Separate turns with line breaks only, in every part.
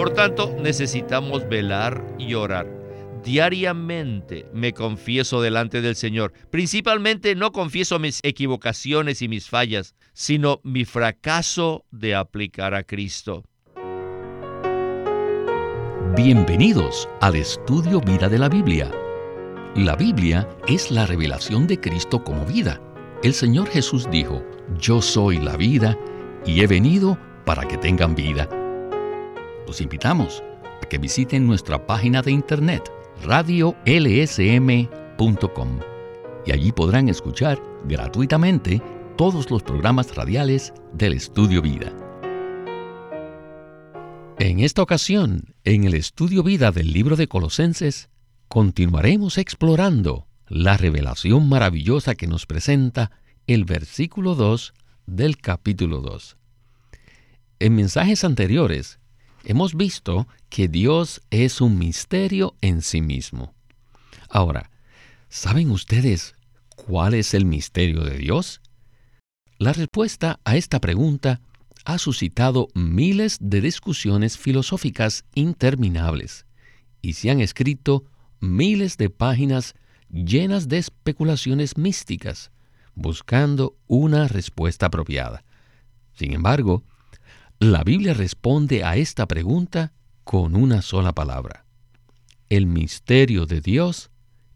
Por tanto, necesitamos velar y orar. Diariamente me confieso delante del Señor. Principalmente no confieso mis equivocaciones y mis fallas, sino mi fracaso de aplicar a Cristo.
Bienvenidos al estudio Vida de la Biblia. La Biblia es la revelación de Cristo como vida. El Señor Jesús dijo, Yo soy la vida y he venido para que tengan vida. Los invitamos a que visiten nuestra página de internet radiolsm.com y allí podrán escuchar gratuitamente todos los programas radiales del Estudio Vida. En esta ocasión, en el Estudio Vida del libro de Colosenses, continuaremos explorando la revelación maravillosa que nos presenta el versículo 2 del capítulo 2. En mensajes anteriores hemos visto que Dios es un misterio en sí mismo. Ahora, ¿saben ustedes cuál es el misterio de Dios? La respuesta a esta pregunta ha suscitado miles de discusiones filosóficas interminables y se han escrito miles de páginas llenas de especulaciones místicas, buscando una respuesta apropiada. Sin embargo, la Biblia responde a esta pregunta con una sola palabra. El misterio de Dios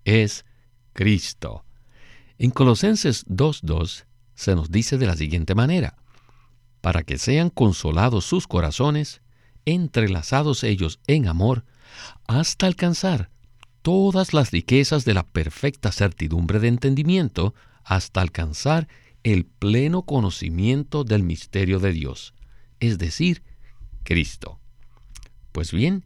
es Cristo. En Colosenses 2.2 se nos dice de la siguiente manera, para que sean consolados sus corazones, entrelazados ellos en amor, hasta alcanzar todas las riquezas de la perfecta certidumbre de entendimiento, hasta alcanzar el pleno conocimiento del misterio de Dios es decir, Cristo. Pues bien,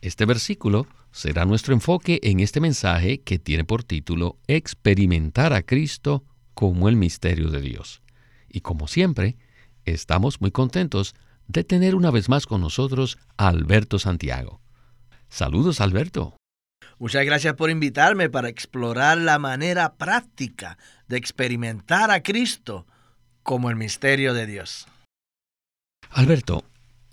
este versículo será nuestro enfoque en este mensaje que tiene por título Experimentar a Cristo como el misterio de Dios. Y como siempre, estamos muy contentos de tener una vez más con nosotros a Alberto Santiago. Saludos, Alberto.
Muchas gracias por invitarme para explorar la manera práctica de experimentar a Cristo como el misterio de Dios.
Alberto,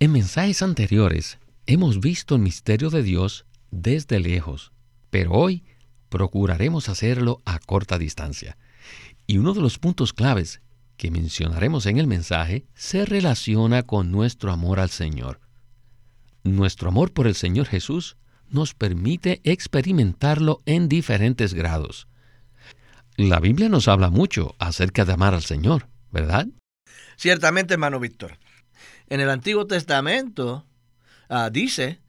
en mensajes anteriores hemos visto el misterio de Dios desde lejos, pero hoy procuraremos hacerlo a corta distancia. Y uno de los puntos claves que mencionaremos en el mensaje se relaciona con nuestro amor al Señor. Nuestro amor por el Señor Jesús nos permite experimentarlo en diferentes grados. La Biblia nos habla mucho acerca de amar al Señor, ¿verdad?
Ciertamente, hermano Víctor. En el Antiguo Testamento ah, dice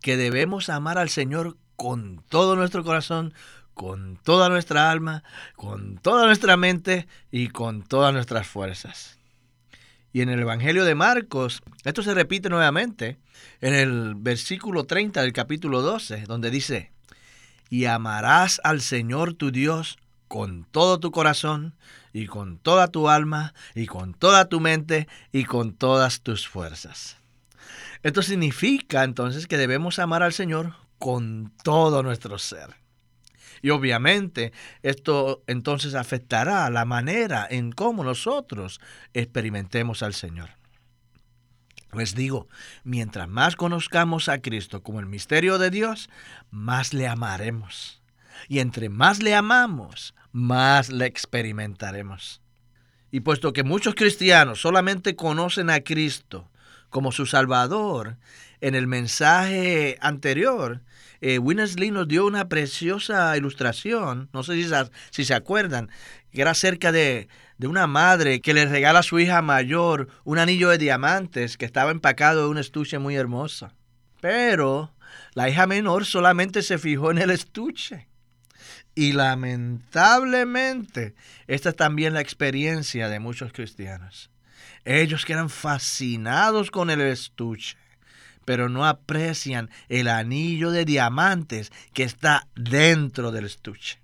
que debemos amar al Señor con todo nuestro corazón, con toda nuestra alma, con toda nuestra mente y con todas nuestras fuerzas. Y en el Evangelio de Marcos, esto se repite nuevamente en el versículo 30 del capítulo 12, donde dice, y amarás al Señor tu Dios con todo tu corazón y con toda tu alma y con toda tu mente y con todas tus fuerzas. Esto significa entonces que debemos amar al Señor con todo nuestro ser. Y obviamente esto entonces afectará la manera en cómo nosotros experimentemos al Señor. Les digo, mientras más conozcamos a Cristo como el misterio de Dios, más le amaremos. Y entre más le amamos, más le experimentaremos. Y puesto que muchos cristianos solamente conocen a Cristo como su Salvador, en el mensaje anterior, eh, nos dio una preciosa ilustración, no sé si, si se acuerdan, que era acerca de, de, una madre que le regala a su hija mayor un anillo de diamantes que estaba empacado en un estuche muy hermosa. Pero la hija menor solamente se fijó en el estuche y lamentablemente, esta es también la experiencia de muchos cristianos. Ellos quedan fascinados con el estuche, pero no aprecian el anillo de diamantes que está dentro del estuche.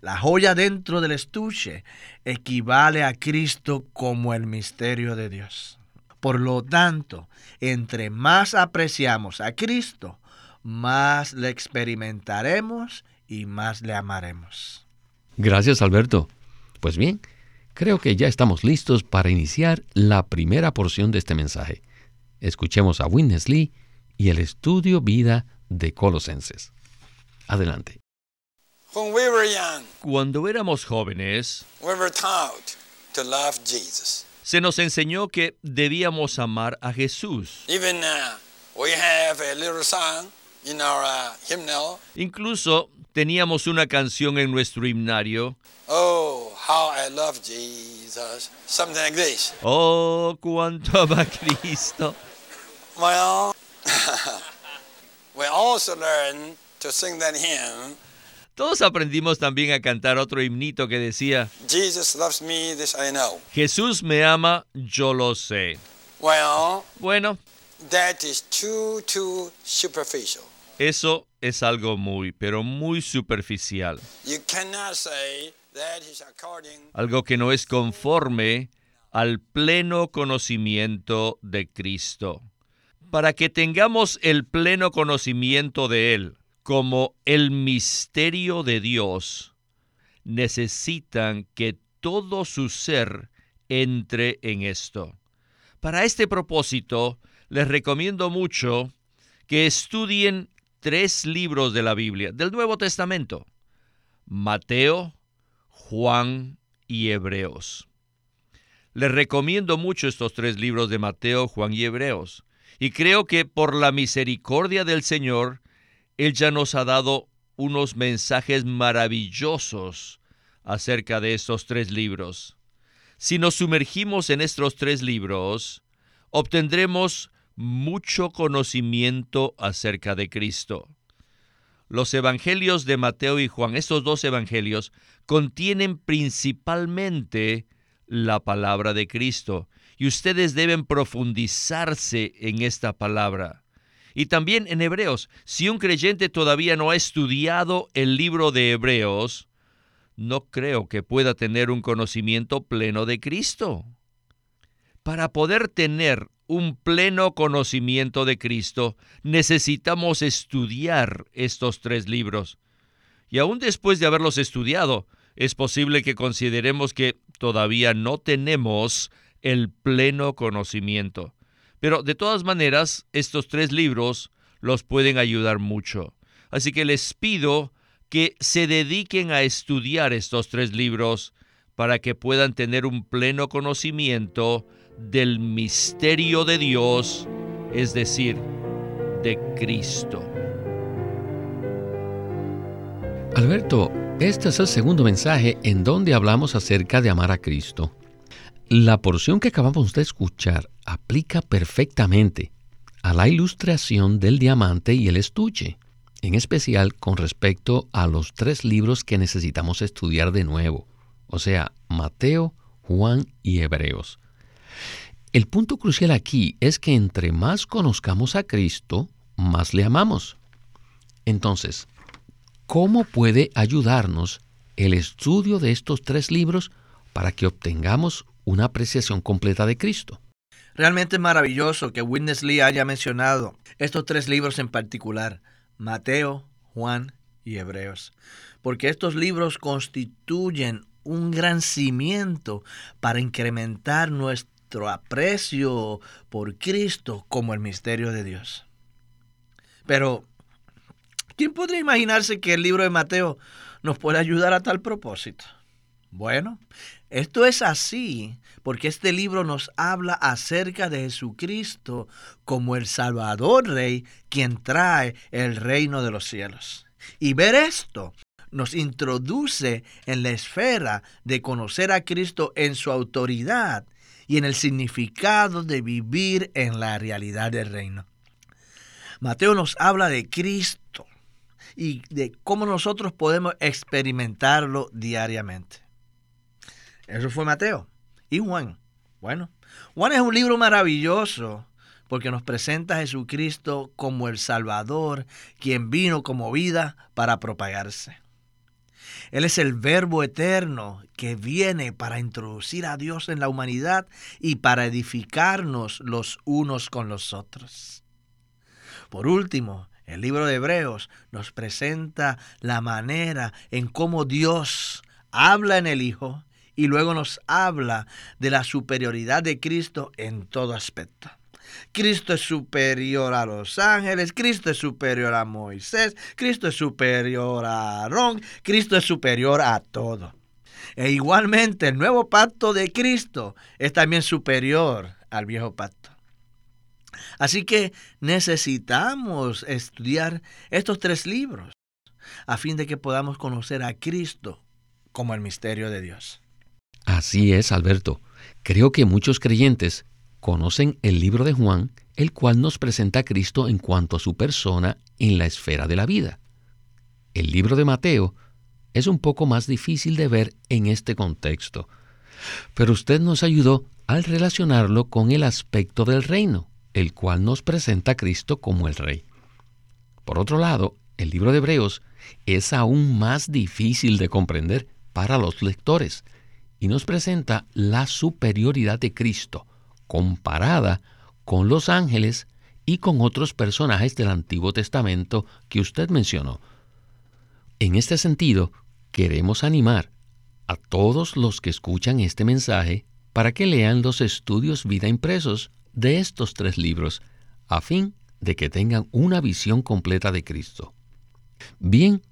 La joya dentro del estuche equivale a Cristo como el misterio de Dios. Por lo tanto, entre más apreciamos a Cristo, más le experimentaremos y más le amaremos.
Gracias, Alberto. Pues bien, creo que ya estamos listos para iniciar la primera porción de este mensaje. Escuchemos a Witness Lee y el estudio vida de Colosenses. Adelante.
Cuando éramos jóvenes, se nos enseñó que debíamos amar a Jesús. Incluso teníamos una canción en nuestro himnario.
Oh, how I love Jesus. Something like this.
Oh, cuánto ama Cristo.
Well, we also learned to sing that hymn.
Todos aprendimos también a cantar otro himnito que decía,
Jesus loves me, this I know.
Jesús me ama, yo lo sé.
Well,
Bueno,
that is too, too superficial.
Eso es algo muy, pero muy superficial. Algo que no es conforme al pleno conocimiento de Cristo. Para que tengamos el pleno conocimiento de Él como el misterio de Dios, necesitan que todo su ser entre en esto. Para este propósito, les recomiendo mucho que estudien tres libros de la Biblia, del Nuevo Testamento, Mateo, Juan y Hebreos. Les recomiendo mucho estos tres libros de Mateo, Juan y Hebreos. Y creo que por la misericordia del Señor, Él ya nos ha dado unos mensajes maravillosos acerca de estos tres libros. Si nos sumergimos en estos tres libros, obtendremos mucho conocimiento acerca de Cristo. Los evangelios de Mateo y Juan, estos dos evangelios, contienen principalmente la palabra de Cristo y ustedes deben profundizarse en esta palabra. Y también en Hebreos, si un creyente todavía no ha estudiado el libro de Hebreos, no creo que pueda tener un conocimiento pleno de Cristo. Para poder tener un pleno conocimiento de Cristo, necesitamos estudiar estos tres libros. Y aún después de haberlos estudiado, es posible que consideremos que todavía no tenemos el pleno conocimiento. Pero de todas maneras, estos tres libros los pueden ayudar mucho. Así que les pido que se dediquen a estudiar estos tres libros para que puedan tener un pleno conocimiento del misterio de Dios, es decir, de Cristo.
Alberto, este es el segundo mensaje en donde hablamos acerca de amar a Cristo. La porción que acabamos de escuchar aplica perfectamente a la ilustración del diamante y el estuche, en especial con respecto a los tres libros que necesitamos estudiar de nuevo, o sea, Mateo, Juan y Hebreos. El punto crucial aquí es que entre más conozcamos a Cristo, más le amamos. Entonces, ¿cómo puede ayudarnos el estudio de estos tres libros para que obtengamos una apreciación completa de Cristo?
Realmente es maravilloso que Witness Lee haya mencionado estos tres libros en particular, Mateo, Juan y Hebreos, porque estos libros constituyen un gran cimiento para incrementar nuestro aprecio por Cristo como el misterio de Dios. Pero, ¿quién podría imaginarse que el libro de Mateo nos puede ayudar a tal propósito? Bueno, esto es así porque este libro nos habla acerca de Jesucristo como el Salvador Rey, quien trae el reino de los cielos. Y ver esto nos introduce en la esfera de conocer a Cristo en su autoridad y en el significado de vivir en la realidad del reino. Mateo nos habla de Cristo y de cómo nosotros podemos experimentarlo diariamente. Eso fue Mateo. ¿Y Juan? Bueno, Juan es un libro maravilloso porque nos presenta a Jesucristo como el Salvador, quien vino como vida para propagarse. Él es el verbo eterno que viene para introducir a Dios en la humanidad y para edificarnos los unos con los otros. Por último, el libro de Hebreos nos presenta la manera en cómo Dios habla en el Hijo y luego nos habla de la superioridad de Cristo en todo aspecto. Cristo es superior a los ángeles, Cristo es superior a Moisés, Cristo es superior a Aarón, Cristo es superior a todo. E igualmente el nuevo pacto de Cristo es también superior al viejo pacto. Así que necesitamos estudiar estos tres libros a fin de que podamos conocer a Cristo como el misterio de Dios.
Así es, Alberto. Creo que muchos creyentes conocen el libro de Juan, el cual nos presenta a Cristo en cuanto a su persona en la esfera de la vida. El libro de Mateo es un poco más difícil de ver en este contexto, pero usted nos ayudó al relacionarlo con el aspecto del reino, el cual nos presenta a Cristo como el Rey. Por otro lado, el libro de Hebreos es aún más difícil de comprender para los lectores y nos presenta la superioridad de Cristo comparada con los ángeles y con otros personajes del Antiguo Testamento que usted mencionó. En este sentido, queremos animar a todos los que escuchan este mensaje para que lean los estudios vida impresos de estos tres libros, a fin de que tengan una visión completa de Cristo. Bien,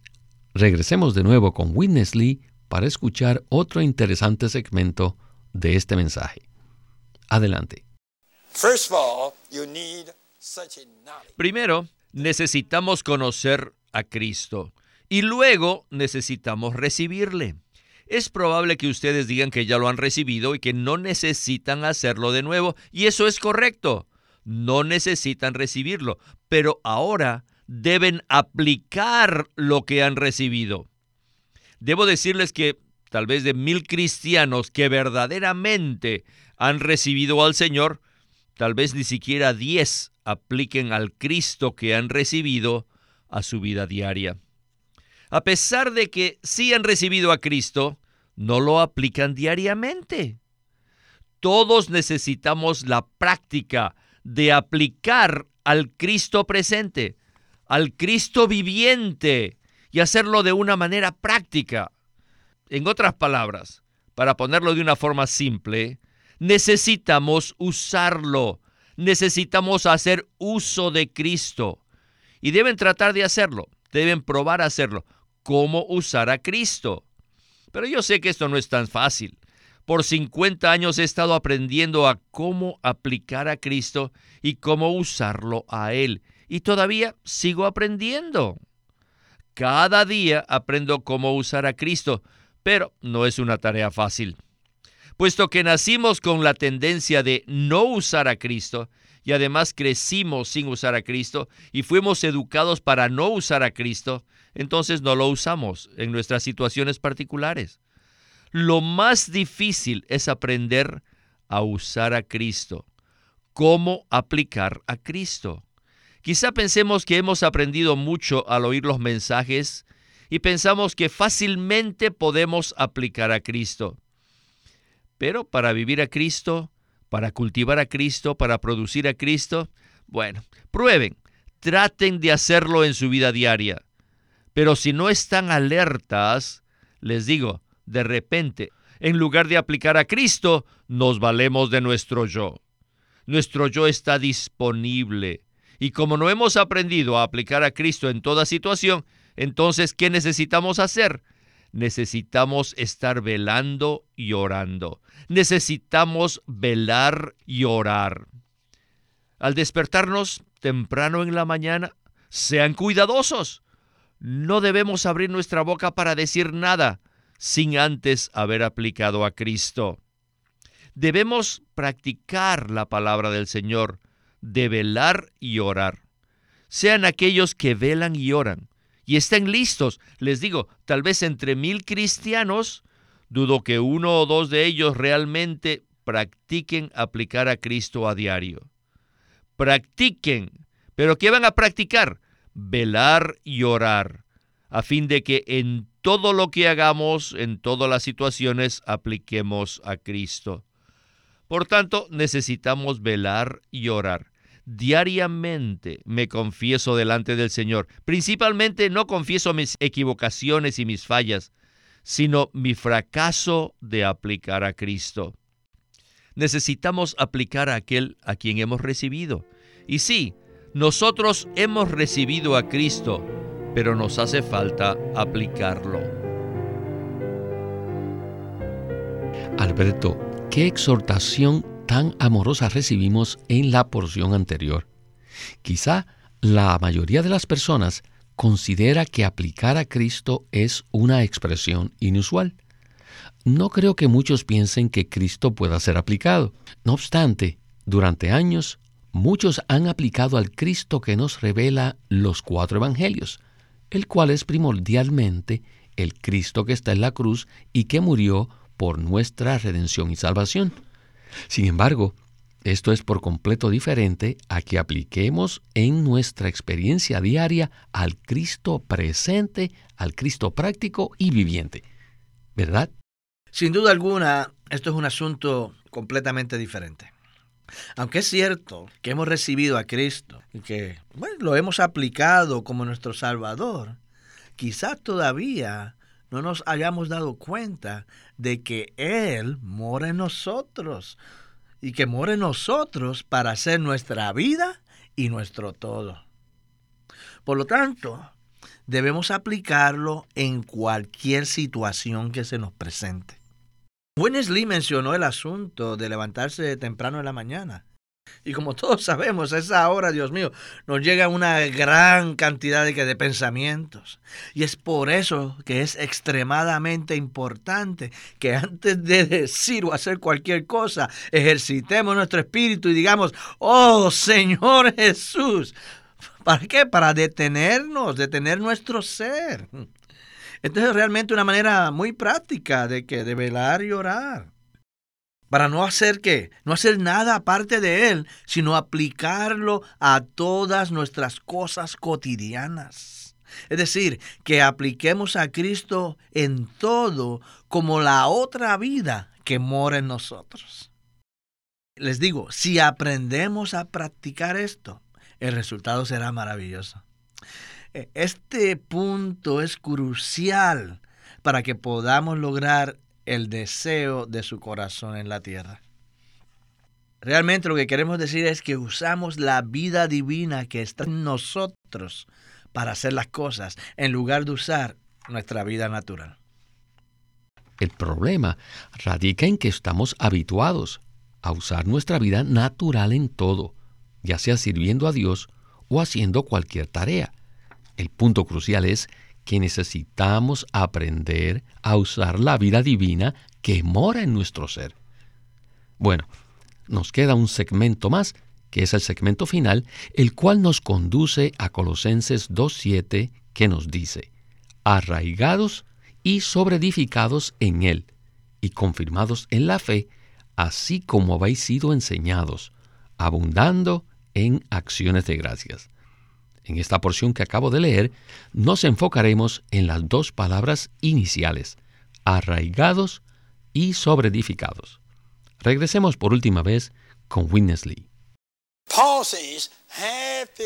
regresemos de nuevo con Witness Lee para escuchar otro interesante segmento de este mensaje. Adelante.
Primero, necesitamos conocer a Cristo y luego necesitamos recibirle. Es probable que ustedes digan que ya lo han recibido y que no necesitan hacerlo de nuevo, y eso es correcto. No necesitan recibirlo, pero ahora deben aplicar lo que han recibido. Debo decirles que tal vez de mil cristianos que verdaderamente han recibido al Señor, tal vez ni siquiera diez apliquen al Cristo que han recibido a su vida diaria. A pesar de que sí han recibido a Cristo, no lo aplican diariamente. Todos necesitamos la práctica de aplicar al Cristo presente, al Cristo viviente y hacerlo de una manera práctica. En otras palabras, para ponerlo de una forma simple, necesitamos usarlo, necesitamos hacer uso de Cristo. Y deben tratar de hacerlo, deben probar a hacerlo. ¿Cómo usar a Cristo? Pero yo sé que esto no es tan fácil. Por 50 años he estado aprendiendo a cómo aplicar a Cristo y cómo usarlo a Él. Y todavía sigo aprendiendo. Cada día aprendo cómo usar a Cristo, pero no es una tarea fácil. Puesto que nacimos con la tendencia de no usar a Cristo, y además crecimos sin usar a Cristo y fuimos educados para no usar a Cristo, entonces no lo usamos en nuestras situaciones particulares. Lo más difícil es aprender a usar a Cristo, cómo aplicar a Cristo. Quizá pensemos que hemos aprendido mucho al oír los mensajes y pensamos que fácilmente podemos aplicar a Cristo. Pero para vivir a Cristo para cultivar a Cristo, para producir a Cristo? Bueno, prueben, traten de hacerlo en su vida diaria. Pero si no están alertas, les digo, de repente, en lugar de aplicar a Cristo, nos valemos de nuestro yo. Nuestro yo está disponible. Y como no hemos aprendido a aplicar a Cristo en toda situación, entonces, ¿qué necesitamos hacer? Necesitamos estar velando y orando. Necesitamos velar y orar. Al despertarnos temprano en la mañana, sean cuidadosos. No debemos abrir nuestra boca para decir nada sin antes haber aplicado a Cristo. Debemos practicar la palabra del Señor, de velar y orar. Sean aquellos que velan y oran y estén listos. Les digo, tal vez entre mil cristianos, dudo que uno o dos de ellos realmente practiquen aplicar a Cristo a diario. Practiquen. ¿Pero qué van a practicar? Velar y orar, a fin de que en todo lo que hagamos, en todas las situaciones, apliquemos a Cristo. Por tanto, necesitamos velar y orar diariamente me confieso delante del Señor. Principalmente no confieso mis equivocaciones y mis fallas, sino mi fracaso de aplicar a Cristo. necesitamos aplicar a aquel a quien hemos recibido. Y sí, nosotros hemos recibido a Cristo, pero nos hace falta aplicarlo.
Alberto, qué exhortación tan amorosa recibimos en la porción anterior. Quizá la mayoría de las personas considera que aplicar a Cristo es una expresión inusual. No creo que muchos piensen que Cristo pueda ser aplicado. No obstante, durante años, muchos han aplicado al Cristo que nos revela los cuatro evangelios, el cual es primordialmente el Cristo que está en la cruz y que murió por nuestra redención y salvación. Sin embargo, esto es por completo diferente a que apliquemos en nuestra experiencia diaria al Cristo presente, al Cristo práctico y viviente. ¿Verdad?
Sin duda alguna, esto es un asunto completamente diferente. Aunque es cierto que hemos recibido a Cristo y que lo hemos aplicado como nuestro Salvador, quizás todavía no nos hayamos dado cuenta de que Él mora en nosotros y que mora en nosotros para ser nuestra vida y nuestro todo. Por lo tanto, debemos aplicarlo en cualquier situación que se nos presente. Winnesley mencionó el asunto de levantarse temprano en la mañana. Y como todos sabemos, a esa hora, Dios mío, nos llega una gran cantidad de, pensamientos. Y es por eso que es extremadamente importante que antes de decir o hacer cualquier cosa, ejercitemos nuestro espíritu y digamos, oh Señor Jesús. ¿Para qué? Para detenernos, detener nuestro ser. Entonces es realmente una manera muy práctica de que de velar y orar para no hacer qué, no hacer nada aparte de Él, sino aplicarlo a todas nuestras cosas cotidianas. Es decir, que apliquemos a Cristo en todo como la otra vida que mora en nosotros. Les digo, si aprendemos a practicar esto, el resultado será maravilloso. E, este punto es crucial para que podamos lograr el deseo de su corazón en la tierra. Realmente lo que queremos decir es que usamos la vida divina que está en nosotros para hacer las cosas en lugar de usar nuestra vida natural.
El problema radica en que estamos habituados a usar nuestra vida natural en todo, ya sea sirviendo a Dios o haciendo cualquier tarea. El punto crucial es que necesitamos aprender a usar la vida divina que mora en nuestro ser. Bueno, nos queda un segmento más, que es el segmento final, el cual nos conduce a Colosenses 2.7, que nos dice, arraigados y sobreedificados en Él, y confirmados en la fe, así como habéis sido enseñados, abundando en acciones de gracias. En esta porción que acabo de leer, nos enfocaremos en las dos palabras iniciales, arraigados y sobreedificados. Regresemos por última vez con Witness Lee.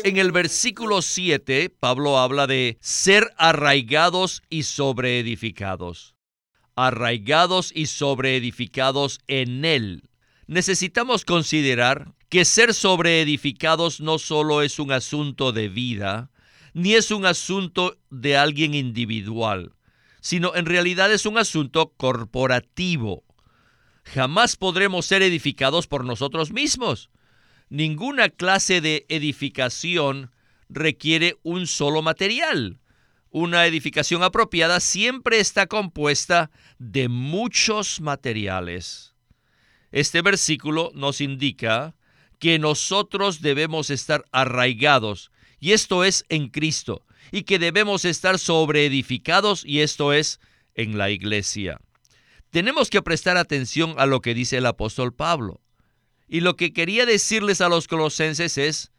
En el versículo 7, Pablo habla de ser arraigados y sobreedificados. Arraigados y sobreedificados en Él. Necesitamos considerar que ser sobreedificados no solo es un asunto de vida, ni es un asunto de alguien individual, sino en realidad es un asunto corporativo. Jamás podremos ser edificados por nosotros mismos. Ninguna clase de edificación requiere un solo material. Una edificación apropiada siempre está compuesta de muchos materiales. Este versículo nos indica que nosotros debemos estar arraigados, y esto es en Cristo, y que debemos estar sobreedificados, y esto es en la iglesia. Tenemos que prestar atención a lo que dice el apóstol Pablo. Y lo que quería decirles a los colosenses es,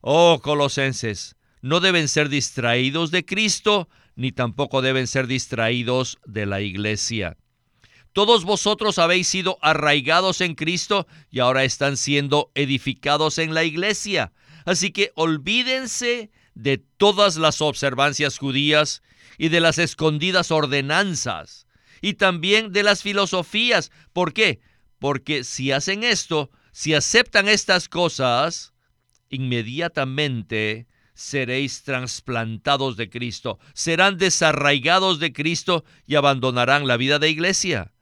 oh colosenses, no deben ser distraídos de Cristo, ni tampoco deben ser distraídos de la iglesia. Todos vosotros habéis sido arraigados en Cristo y ahora están siendo edificados en la iglesia. Así que olvídense de todas las observancias judías y de las escondidas ordenanzas y también de las filosofías. ¿Por qué? porque si hacen esto, si aceptan estas cosas, inmediatamente seréis trasplantados de Cristo, serán desarraigados de Cristo y abandonarán la vida de iglesia.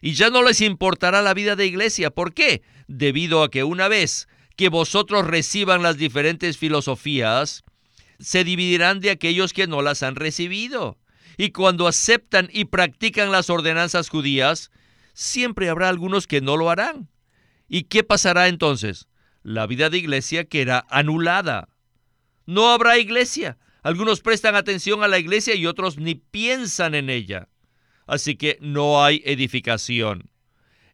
Y ya no les importará la vida de iglesia. ¿Por qué? Debido a que una vez que vosotros reciban las diferentes filosofías, se dividirán de aquellos que no las han recibido. Y cuando aceptan y practican las ordenanzas judías, siempre habrá algunos que no lo harán. ¿Y qué pasará entonces? La vida de iglesia queda anulada. No habrá iglesia. Algunos prestan atención a la iglesia y otros ni piensan en ella. Así que no hay edificación.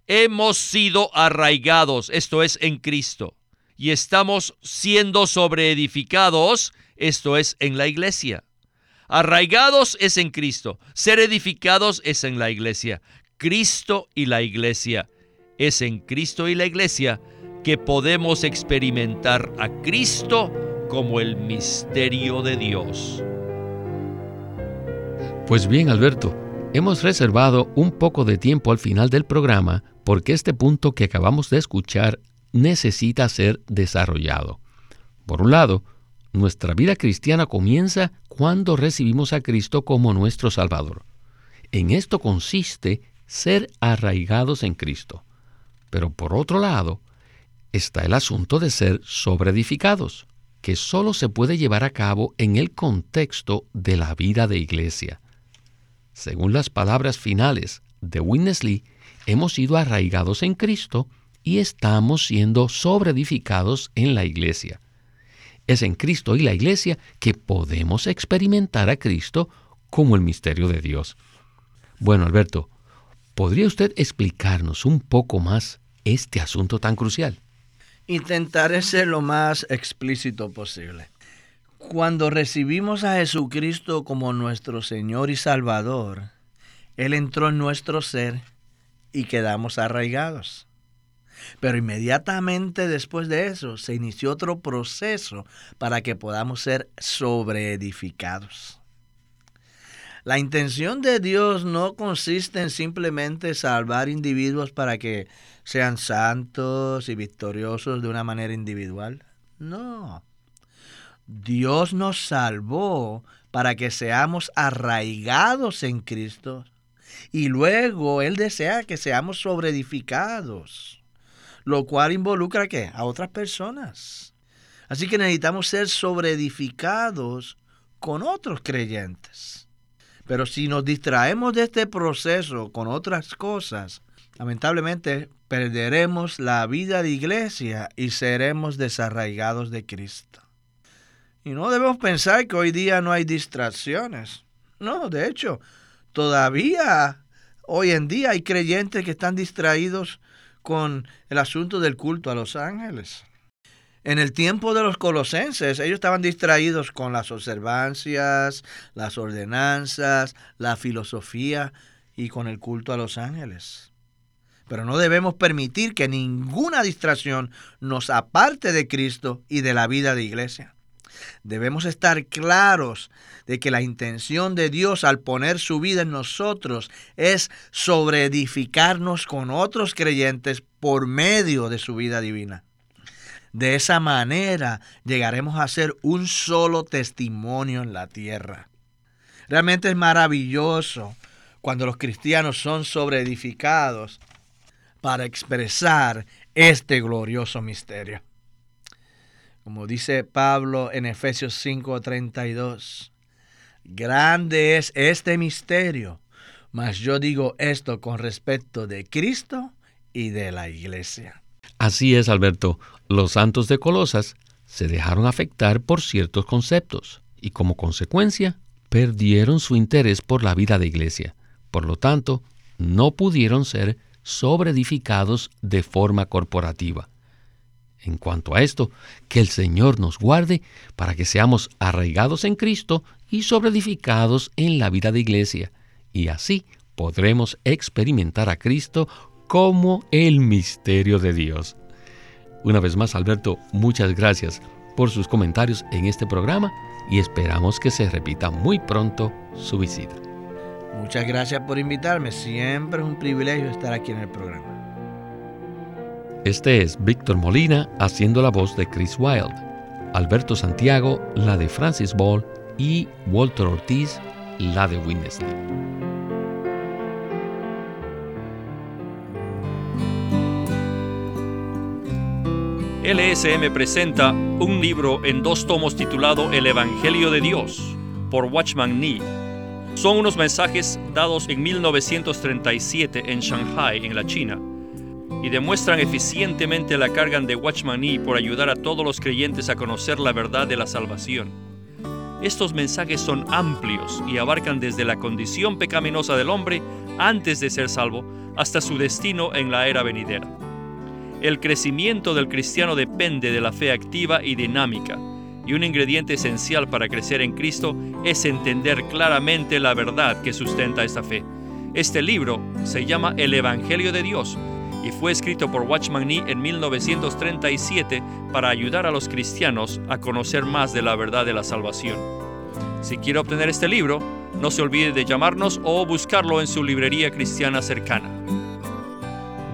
Hemos sido arraigados, esto es, en Cristo y estamos siendo sobreedificados, esto es en la iglesia. Arraigados es en Cristo, ser edificados es en la iglesia. Cristo y la iglesia. Es en Cristo y la iglesia que podemos experimentar a Cristo como el misterio de Dios.
Pues bien, Alberto, hemos reservado un poco de tiempo al final del programa porque este punto que acabamos de escuchar necesita ser desarrollado. Por un lado, nuestra vida cristiana comienza cuando recibimos a Cristo como nuestro Salvador. En esto consiste ser arraigados en Cristo. Pero por otro lado, está el asunto de ser sobreedificados, que solo se puede llevar a cabo en el contexto de la vida de iglesia. Según las palabras finales de Witness Lee, hemos sido arraigados en Cristo y estamos siendo sobreedificados en la iglesia. Es en Cristo y la iglesia que podemos experimentar a Cristo como el misterio de Dios. Bueno, Alberto, ¿podría usted explicarnos un poco más este asunto tan crucial?
Intentaré ser lo más explícito posible. Cuando recibimos a Jesucristo como nuestro Señor y Salvador, Él entró en nuestro ser y quedamos arraigados. Pero inmediatamente después de eso se inició otro proceso para que podamos ser sobreedificados. La intención de Dios no consiste en simplemente salvar individuos para que sean santos y victoriosos de una manera individual. No. Dios nos salvó para que seamos arraigados en Cristo y luego Él desea que seamos sobreedificados lo cual involucra ¿qué? a otras personas. Así que necesitamos ser sobreedificados con otros creyentes. Pero si nos distraemos de este proceso con otras cosas, lamentablemente perderemos la vida de iglesia y seremos desarraigados de Cristo. Y no debemos pensar que hoy día no hay distracciones. No, de hecho, todavía hoy en día hay creyentes que están distraídos con el asunto del culto a los ángeles. En el tiempo de los colosenses, ellos estaban distraídos con las observancias, las ordenanzas, la filosofía y con el culto a los ángeles. Pero no debemos permitir que ninguna distracción nos aparte de Cristo y de la vida de iglesia. Debemos estar claros de que la intención de Dios al poner su vida en nosotros es sobreedificarnos con otros creyentes por medio de su vida divina. De esa manera llegaremos a ser un solo testimonio en la tierra. Realmente es maravilloso cuando los cristianos son sobreedificados para expresar este glorioso misterio. Como dice Pablo en Efesios 5:32, grande es este misterio, mas yo digo esto con respecto de Cristo y de la iglesia.
Así es, Alberto. Los santos de Colosas se dejaron afectar por ciertos conceptos y como consecuencia perdieron su interés por la vida de iglesia. Por lo tanto, no pudieron ser sobreedificados de forma corporativa en cuanto a esto, que el Señor nos guarde para que seamos arraigados en Cristo y sobreedificados en la vida de iglesia, y así podremos experimentar a Cristo como el misterio de Dios. Una vez más, Alberto, muchas gracias por sus comentarios en este programa y esperamos que se repita muy pronto su visita.
Muchas gracias por invitarme, siempre es un privilegio estar aquí en el programa.
Este es Víctor Molina haciendo la voz de Chris Wilde, Alberto Santiago la de Francis Ball y Walter Ortiz la de Winnesley.
LSM presenta un libro en dos tomos titulado El Evangelio de Dios por Watchman Nee. Son unos mensajes dados en 1937 en Shanghai, en la China, y demuestran eficientemente la carga de Watchman Nee por ayudar a todos los creyentes a conocer la verdad de la salvación. Estos mensajes son amplios y abarcan desde la condición pecaminosa del hombre antes de ser salvo hasta su destino en la era venidera. El crecimiento del cristiano depende de la fe activa y dinámica y un ingrediente esencial para crecer en Cristo es entender claramente la verdad que sustenta esta fe. Este libro se llama El Evangelio de Dios y fue escrito por Watchman Nee en 1937 para ayudar a los cristianos a conocer más de la verdad de la salvación. Si quiere obtener este libro, no se olvide de llamarnos o buscarlo en su librería cristiana cercana.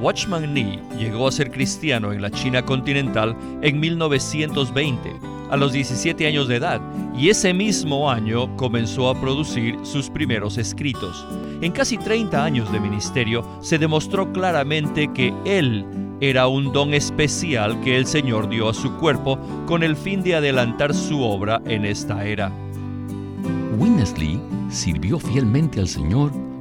Watchman Nee llegó a ser cristiano en la China continental en 1920 a los 17 años de edad y ese mismo año comenzó a producir sus primeros escritos. En casi 30 años de ministerio se demostró claramente que él era un don especial que el Señor dio a su cuerpo con el fin de adelantar su obra en esta era.
Winnesley sirvió fielmente al Señor